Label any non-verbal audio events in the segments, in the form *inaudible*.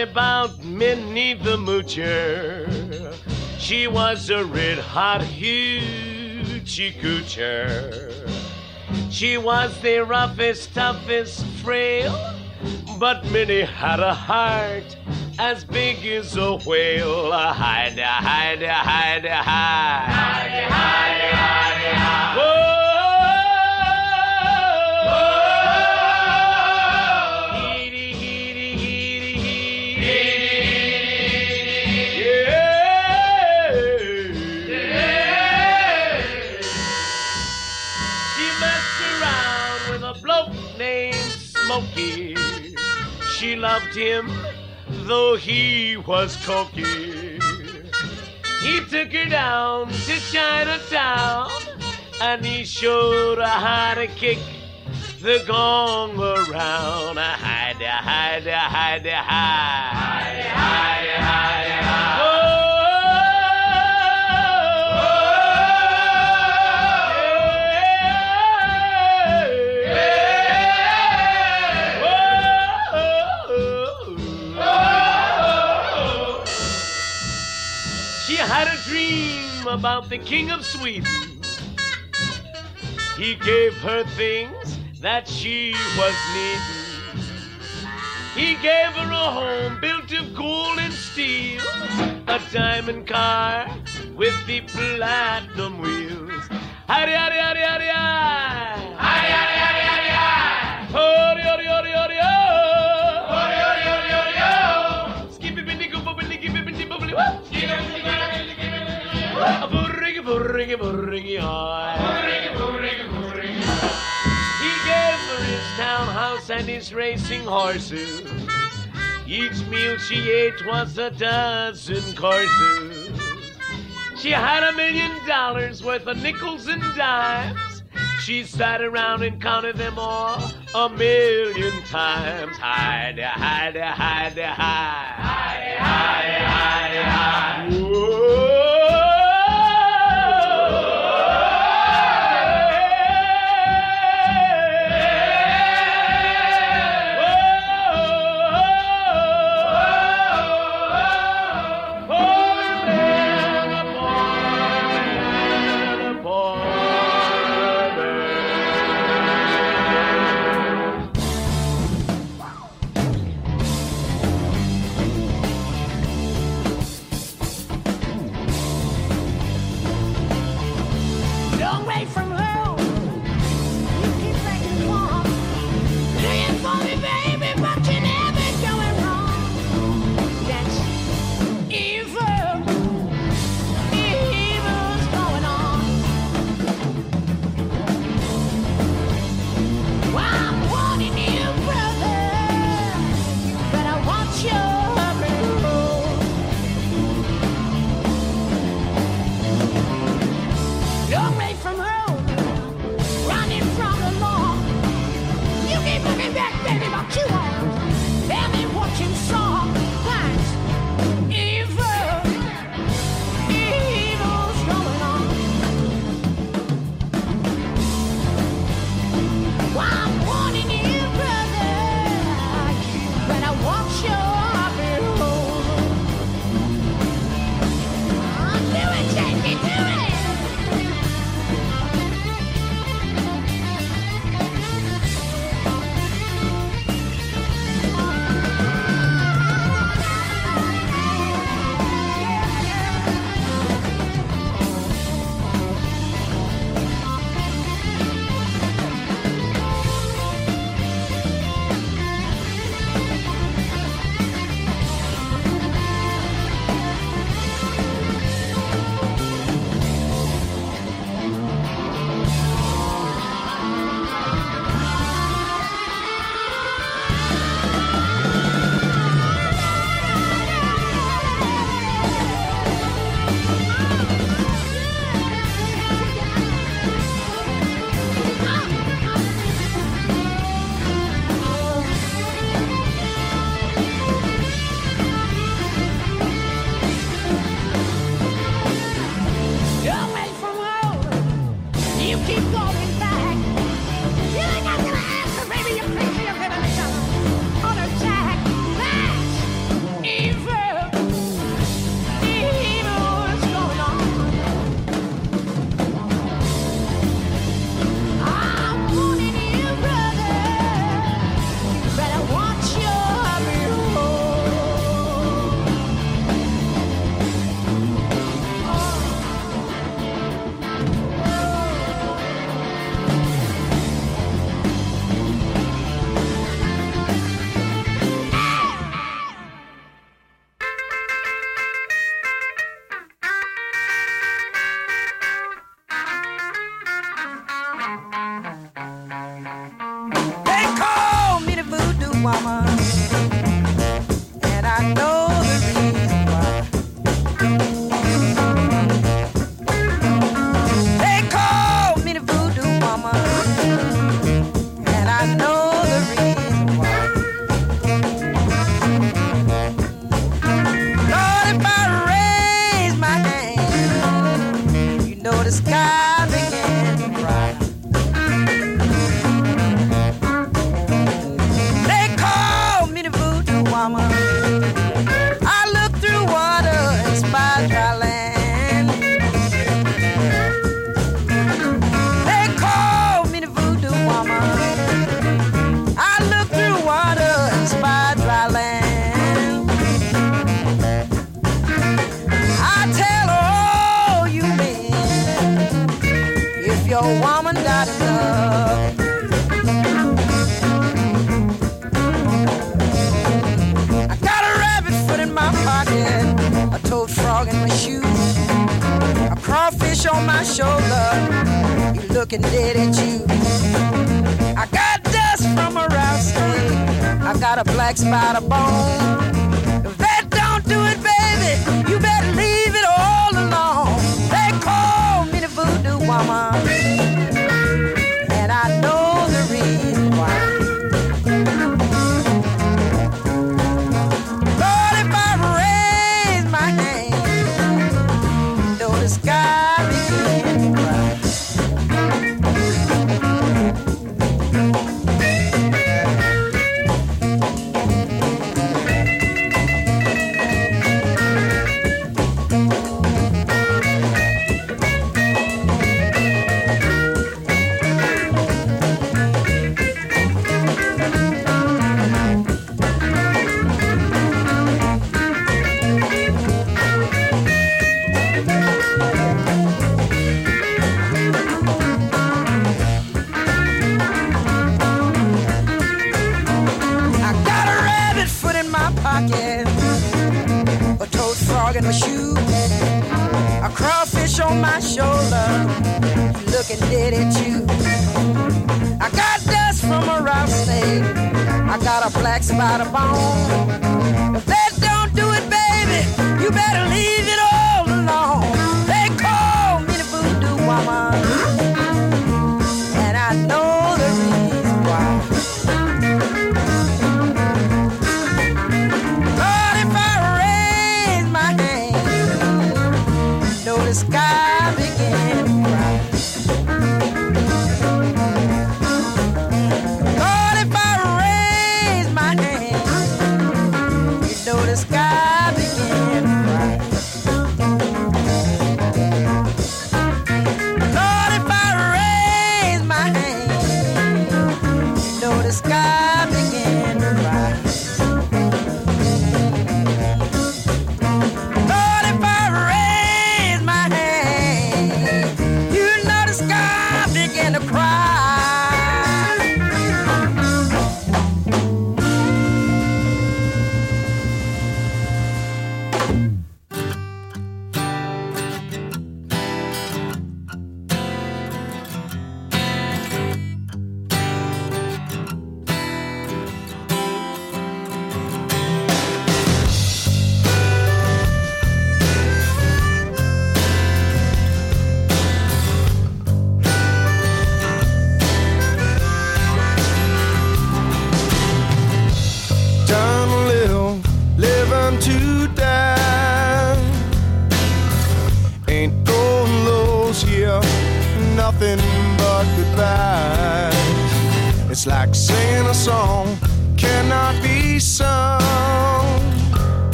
about Minnie the Moocher. She was a red hot hoochie coocher. She was the roughest, toughest, frail, but Minnie had a heart as big as a whale. Hide, hide, hide, hide. Hide, hide, hide, hide. Him, though he was cocky. He took her down to Chinatown, and he showed her how to kick the gong around. Hide, hide, hide, hide. About the King of Sweden. He gave her things that she was needing. He gave her a home built of gold and steel, a diamond car with the platinum wheels. Howdy, howdy, howdy, howdy, howdy. Burringy, burringy, burringy, hi. Burringy, burringy, burringy. He gave her his townhouse and his racing horses. Each meal she ate was a dozen courses. She had a million dollars worth of nickels and dimes. She sat around and counted them all a million times. Hide, hide, hide. Hide, hide, hide,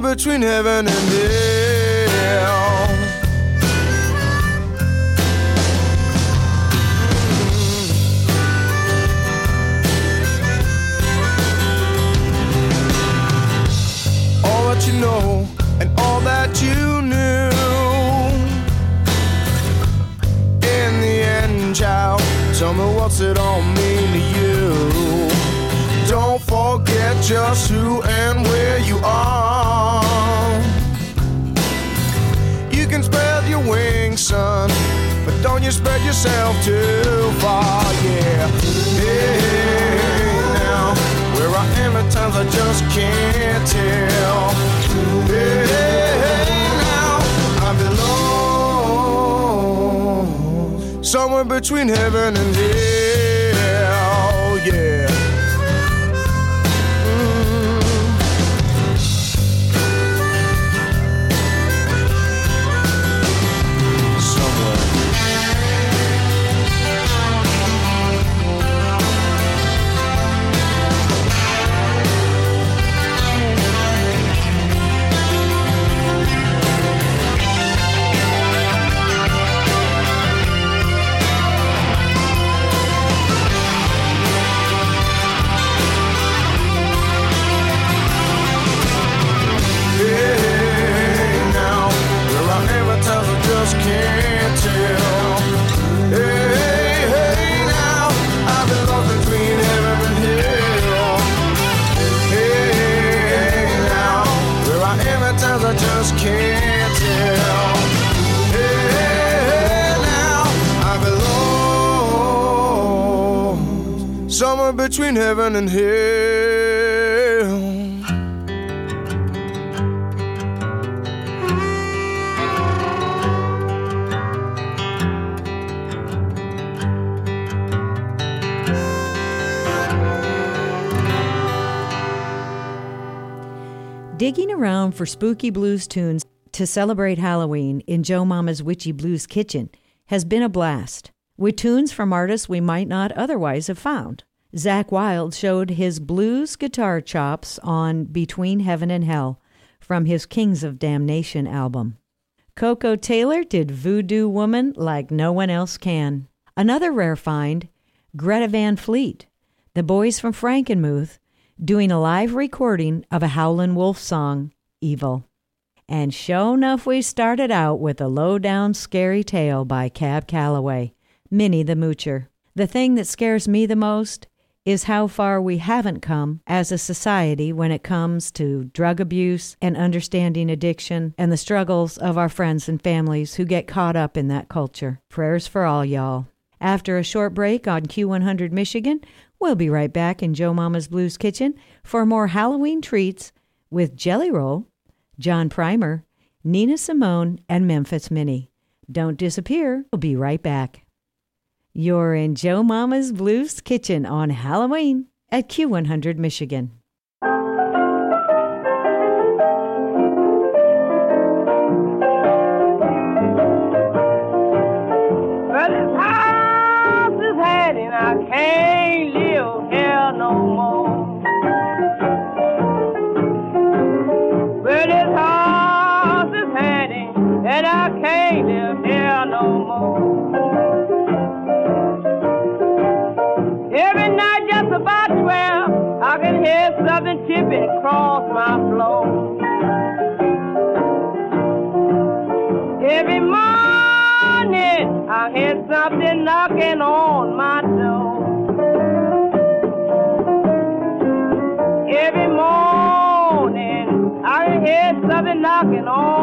Child heaven and hell. Digging around for spooky blues tunes to celebrate Halloween in Joe Mama's Witchy Blues Kitchen has been a blast, with tunes from artists we might not otherwise have found. Zakk Wylde showed his blues guitar chops on Between Heaven and Hell from his Kings of Damnation album. Koko Taylor did Voodoo Woman like no one else can. Another rare find, Greta Van Fleet, the boys from Frankenmuth, doing a live recording of a Howlin' Wolf song, Evil. And sure enough, we started out with a low down scary tale by Cab Calloway, Minnie the Moocher. The thing that scares me the most is how far we haven't come as a society when it comes to drug abuse and understanding addiction and the struggles of our friends and families who get caught up in that culture. Prayers for all y'all. After a short break on Q100 Michigan, we'll be right back in Joe Mama's Blues Kitchen for more Halloween treats with Jelly Roll, John Primer, Nina Simone, and Memphis Minnie. Don't disappear. We'll be right back. You're in Joe Mama's Blues Kitchen on Halloween at Q100 Michigan. Floor. Every morning, I hear something knocking on my door. Every morning, I hear something knocking on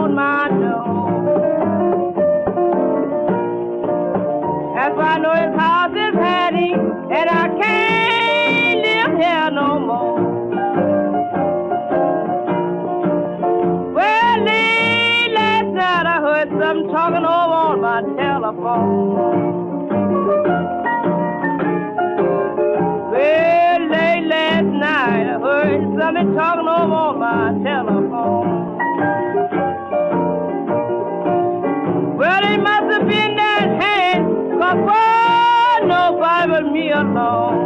I heard something talking over on my telephone. Well, late last night I heard something talking over on my telephone. Well, it must have been that hand, cause boy, nobody but me alone.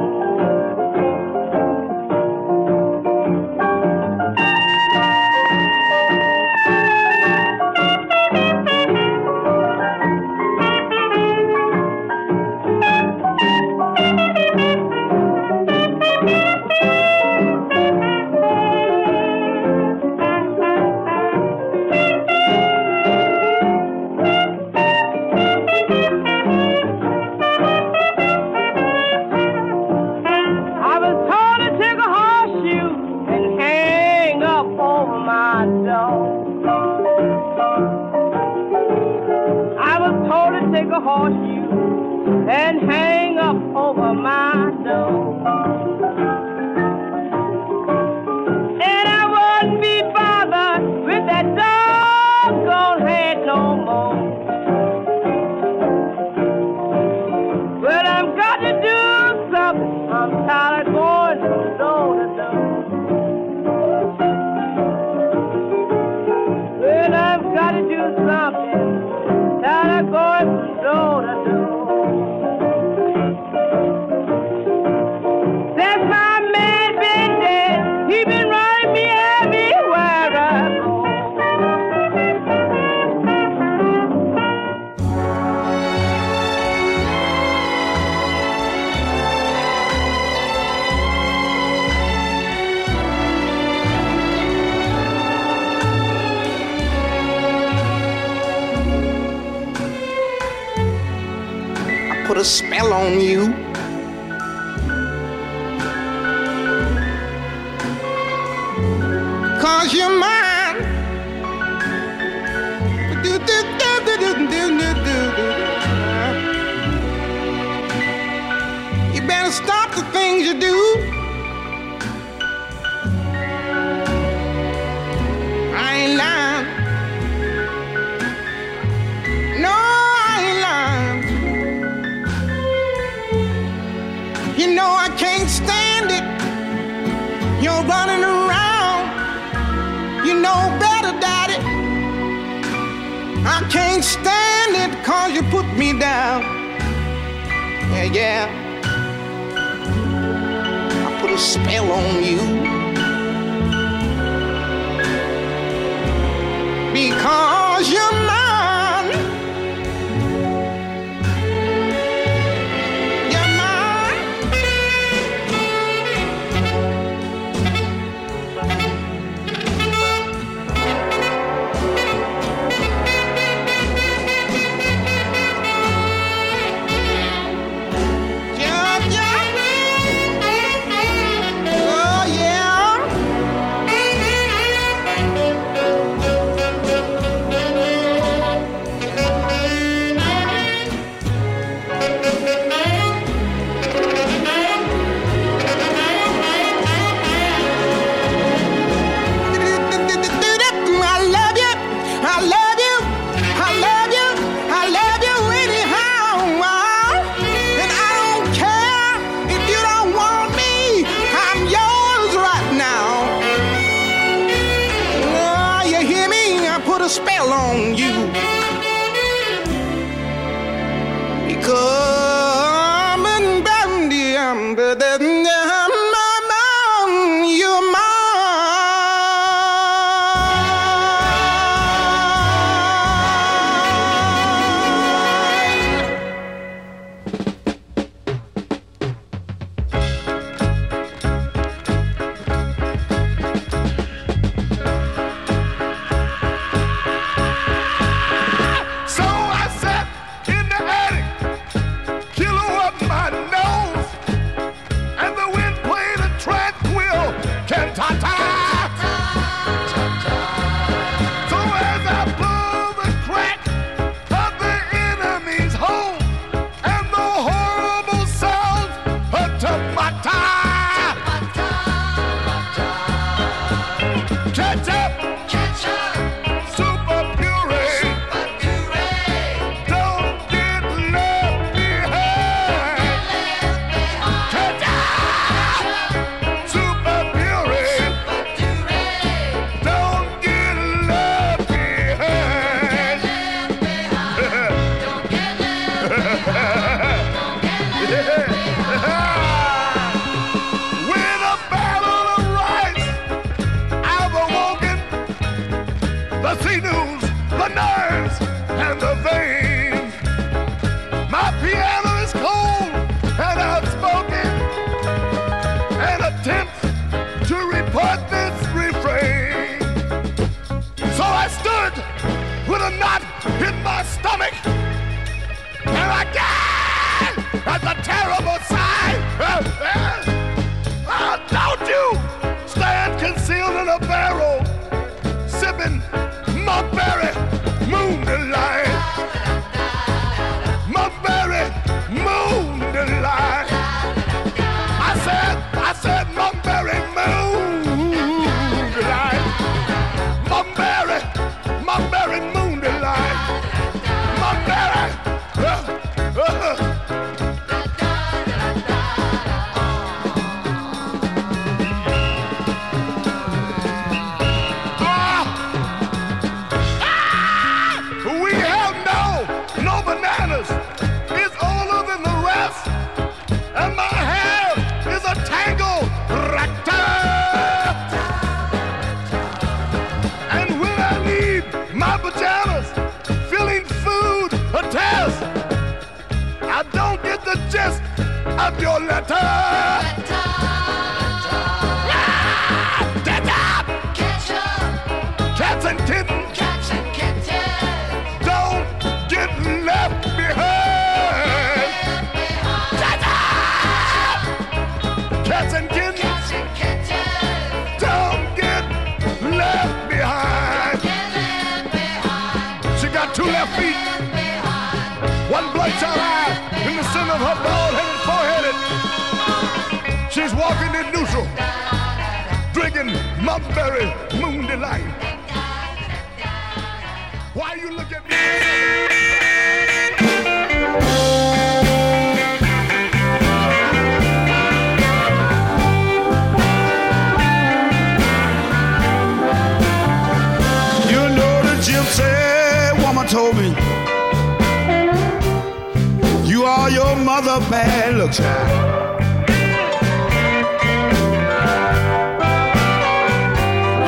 Your mother bad luck child.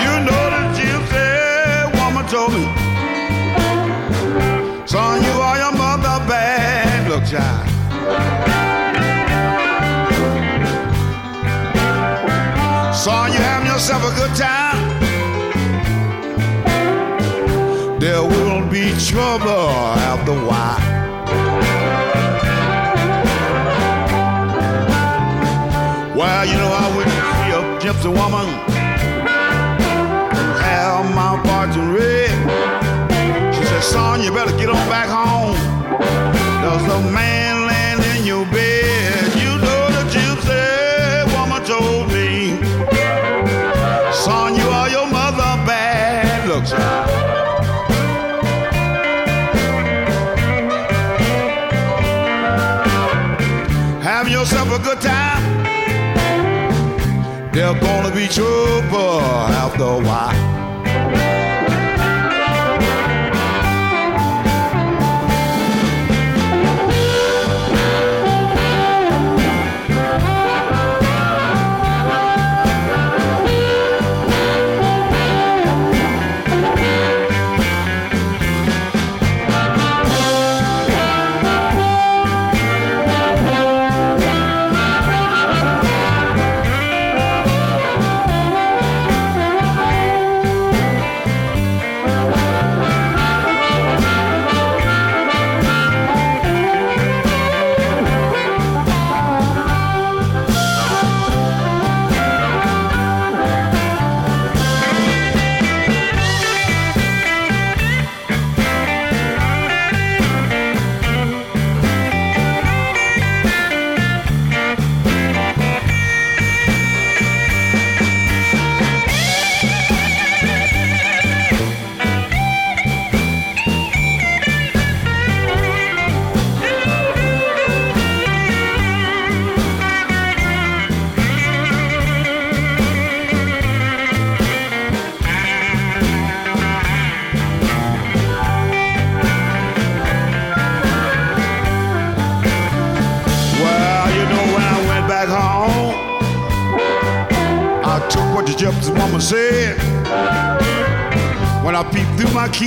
You know the gypsy woman told me, son, you are your mother bad luck child. Son, you having yourself a good time. there will be trouble after a while. Well, you know, I wouldn't see a gypsy woman have my fortune red. She said, son, you better get on back home. There's a man gonna be trouble after a while.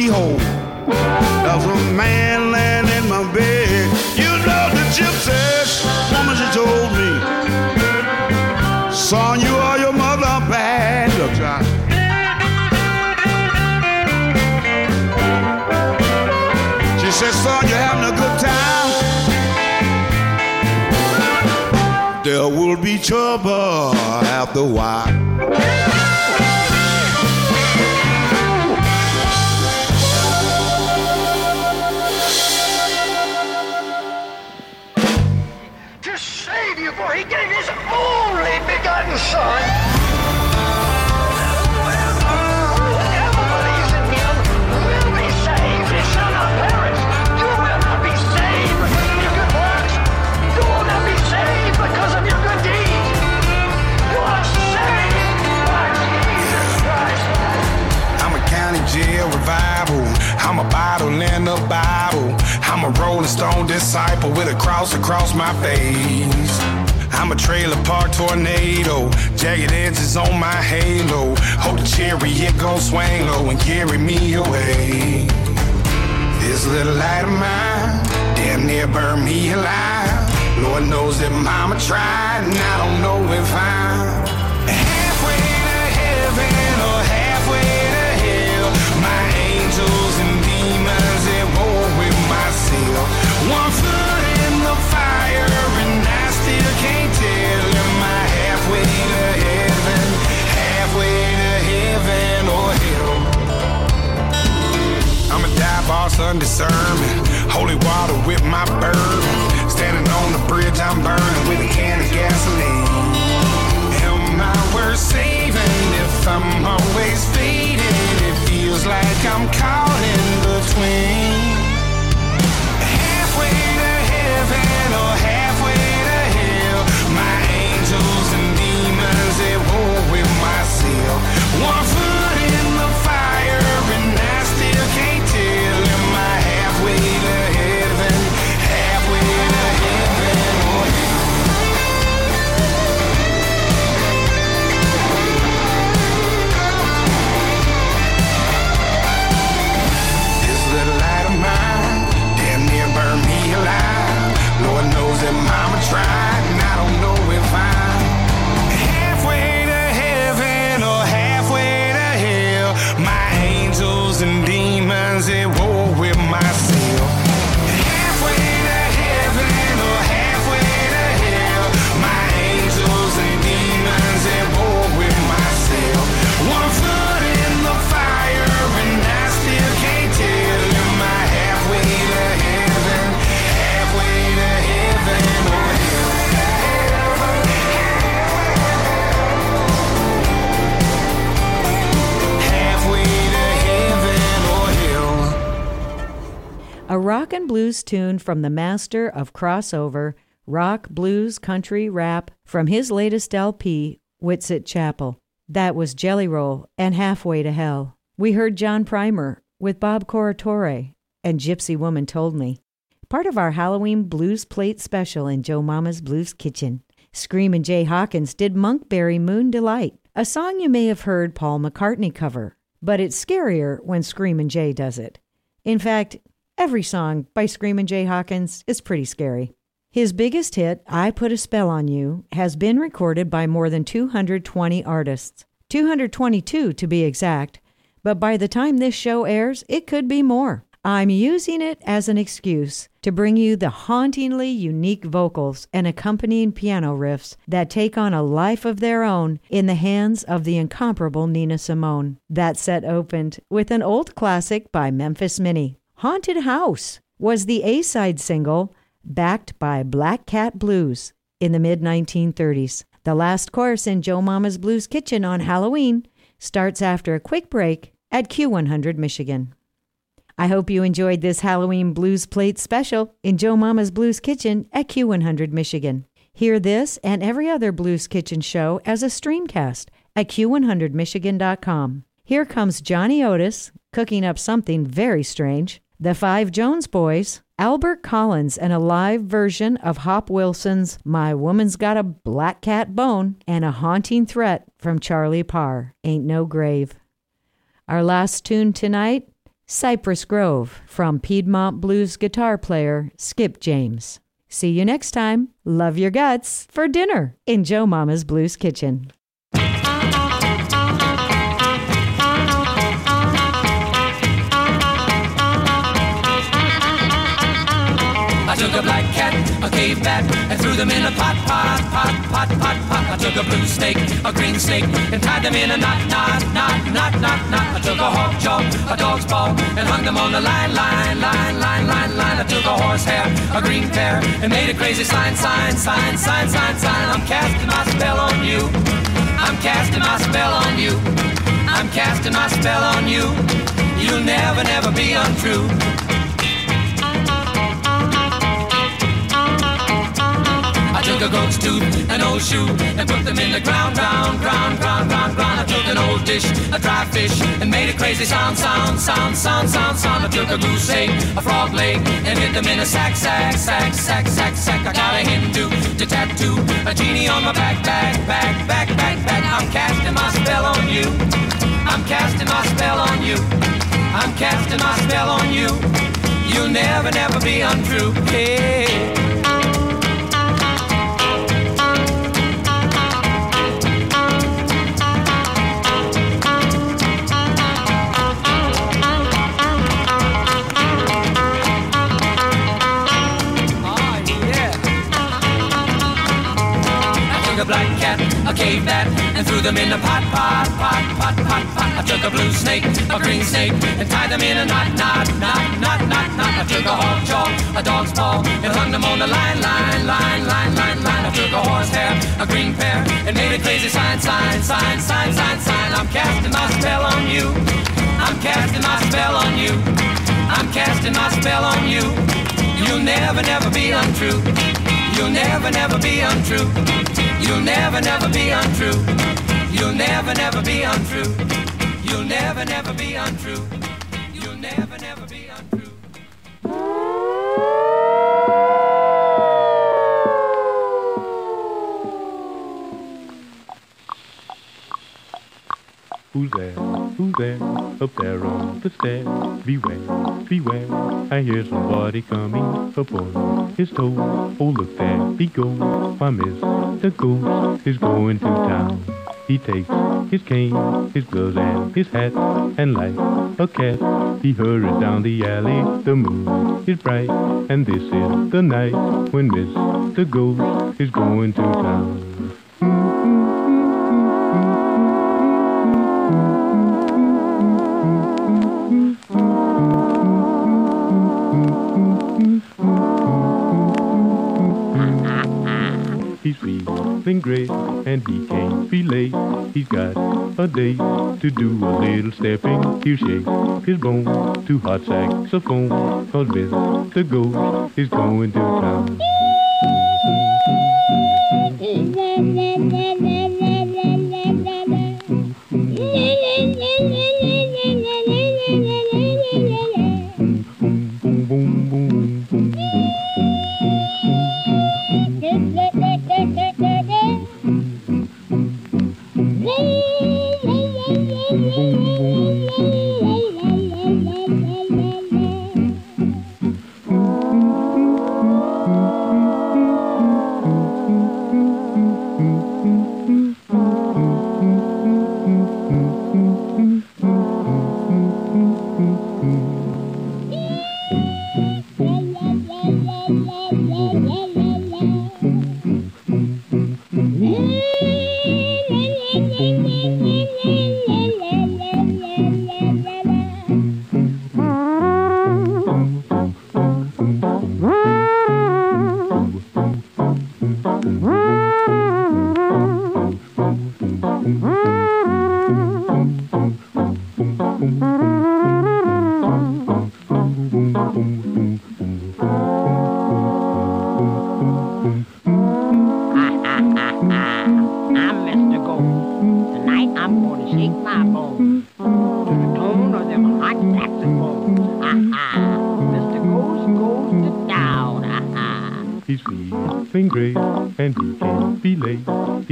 Through my keyhole, there a man laying in my bed. You know the gypsy woman, she told me, son, you are your mother bad. Look, John. She said, son, you're having a good time? there will be trouble after a while. Bible. I'm a rolling stone disciple with a cross across my face. I'm a trailer park tornado. Jagged edges on my halo. Hope the chariot gon' swing low and carry me away. This little light of mine damn near burned me alive. Lord knows that mama tried, and I don't know if I'm all undiscerning. Holy water with my bourbon. Standing on the bridge, I'm burning with a can of gasoline. Am I worth saving if I'm always faded? It feels like I'm caught. Undecided. rock and blues tune from the master of crossover, rock, blues, country, rap from his latest LP, Whitsitt Chapel. That was Jelly Roll and Halfway to Hell. We heard John Primer with Bob Corritore and Gypsy Woman Told Me. Part of our Halloween Blues Plate special in Joe Mama's Blues Kitchen. Screamin' Jay Hawkins did Monkberry Moon Delight, a song you may have heard Paul McCartney cover, but it's scarier when Screamin' Jay does it. In fact, every song by Screamin' Jay Hawkins is pretty scary. His biggest hit, I Put a Spell on You, has been recorded by more than 220 artists. 222 to be exact, but by the time this show airs, it could be more. I'm using it as an excuse to bring you the hauntingly unique vocals and accompanying piano riffs that take on a life of their own in the hands of the incomparable Nina Simone. That set opened with an old classic by Memphis Minnie. Haunted House was the A side single backed by Black Cat Blues in the mid 1930s. The last course in Joe Mama's Blues Kitchen on Halloween starts after a quick break at Q100 Michigan. I hope you enjoyed this Halloween Blues Plate special in Joe Mama's Blues Kitchen at Q100 Michigan. Hear this and every other Blues Kitchen show as a streamcast at Q100Michigan.com. Here comes Johnny Otis cooking up something very strange, the Five Jones Boys, Albert Collins, and a live version of Hop Wilson's My Woman's Got a Black Cat Bone, and a haunting threat from Charlie Parr, Ain't No Grave. Our last tune tonight Cypress Grove from Piedmont blues guitar player Skip James. See you next time. Love your guts for dinner in Joe Mama's Blues Kitchen. Took a black cat, a cave bat, and threw them in a pot, pot, pot, pot, pot, pot. I took a blue snake, a green snake, and tied them in a knot, knot, knot, knot, knot, knot. I took a hawk jaw, a dog's paw, and hung them on the line, line, line, line, line, line. I took a horsehair, a green pear, and made a crazy sign, sign, sign, sign, sign, sign. I'm casting my spell on you. I'm casting my spell on you. I'm casting my spell on you. You'll never, never be untrue. A goat's tooth, an old shoe, and put them in the ground, ground, ground, ground, ground, ground. I took an old dish, a dry fish, and made a crazy sound, sound, sound, sound, sound, sound. I took a goose egg, a frog leg, and hid them in a sack, sack, sack, sack, sack, sack. I got a Hindu to tattoo, a genie on my back, back, back, back, back, back. I'm casting my spell on you. I'm casting my spell on you. I'm casting my spell on you. You'll never, never be untrue. Hey. Cat, a cave bat, and threw them in a pot, pot, pot, pot, pot, pot. I took a blue snake, a green snake, and tied them in a knot, knot, knot, knot, knot, knot. I took a hawk jaw, a dog's paw, and hung them on the line, line, line, line, line, line. I took a horsehair, a green pear, and made a crazy sign, sign, sign, sign, sign, sign. I'm casting my spell on you. I'm casting my spell on you. I'm casting my spell on you. You'll never, never be untrue. You'll never, never be untrue. You'll never, never be untrue. You'll never, never be untrue. You'll never, never be untrue. You'll never, never be untrue. Who's there? Who's there? Up there on the stairs. Beware, beware. I hear somebody coming up on his toes. Oh, look there he goes. Why, Mr. Ghost is going to town. He takes his cane, his gloves, and his hat, and like a cat, he hurries down the alley. The moon is bright, and this is the night when Mr. Ghost is going to town. Mm-hmm. he's feeling great and he can't be late. He's got a day to do a little stepping. He'll shake his bone to hot saxophone. Cause Mr. Ghost is going to town.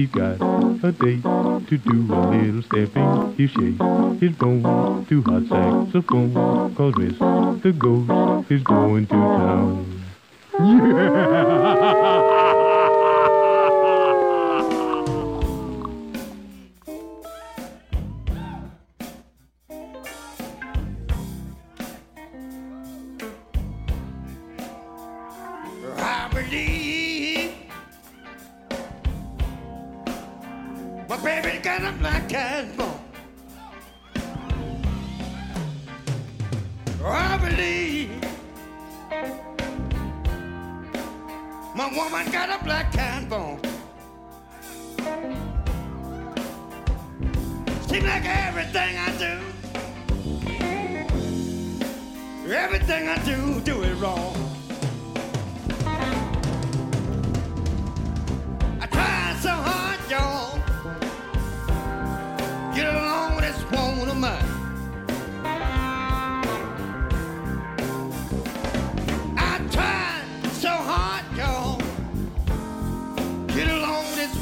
He got a date to do a little stepping. He shakes his bone to hot saxophone. Cause Mr. Ghost is going to town. *laughs* Yeah!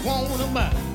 want.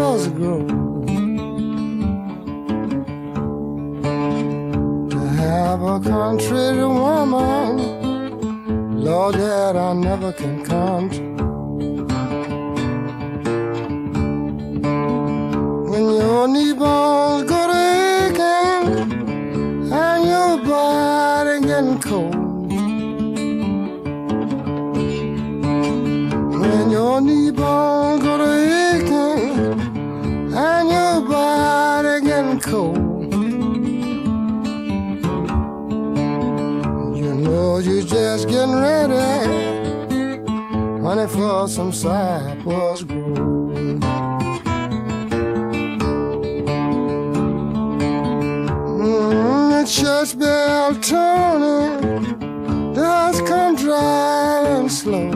animals grow. To have a country woman, Lord, that I never can count. When you're newborn. Honey, for some cypress grove. Mm, the church bell turning does come dry and slow.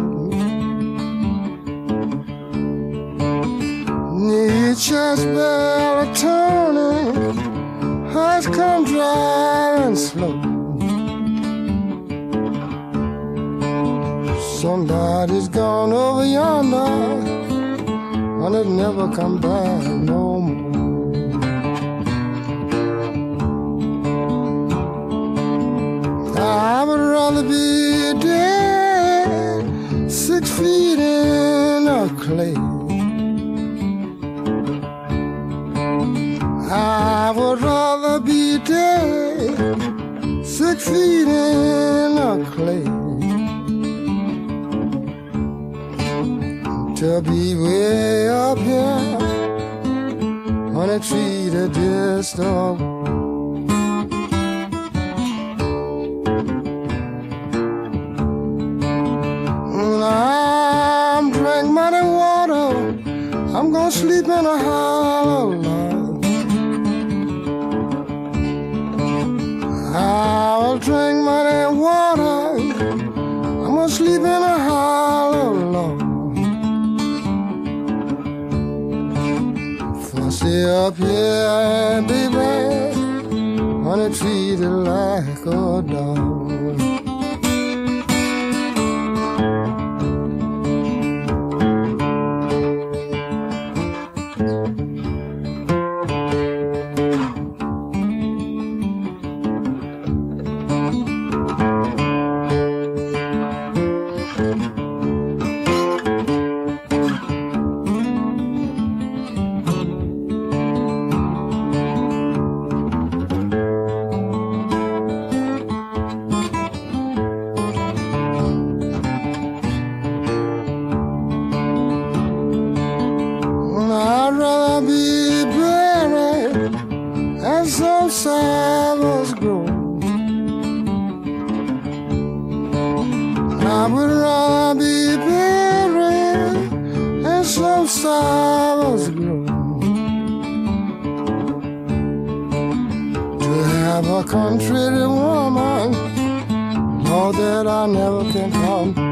The church bell turning has come dry and slow. Somebody's gone over yonder, and it never come back no more. I would rather be dead six feet in a clay. I would rather be dead six feet in a clay. To be way up here on a tree don't When I'm drink muddy water, I'm gonna sleep in a hollow up here, wanna treat it like a dog. I would rather be buried at some Sabbath grove. To have a country woman, know that I never can come.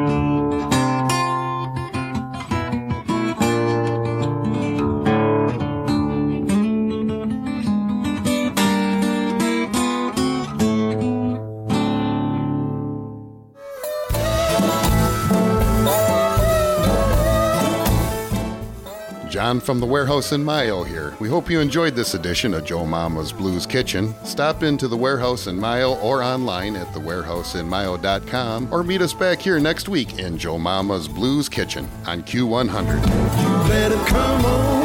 From the Warehouse in Mayo here. We hope you enjoyed this edition of Joe Mama's Blues Kitchen. Stop into the Warehouse in Mayo or online at thewarehouseinmayo.com or meet us back here next week in Joe Mama's Blues Kitchen on Q100. Better come on.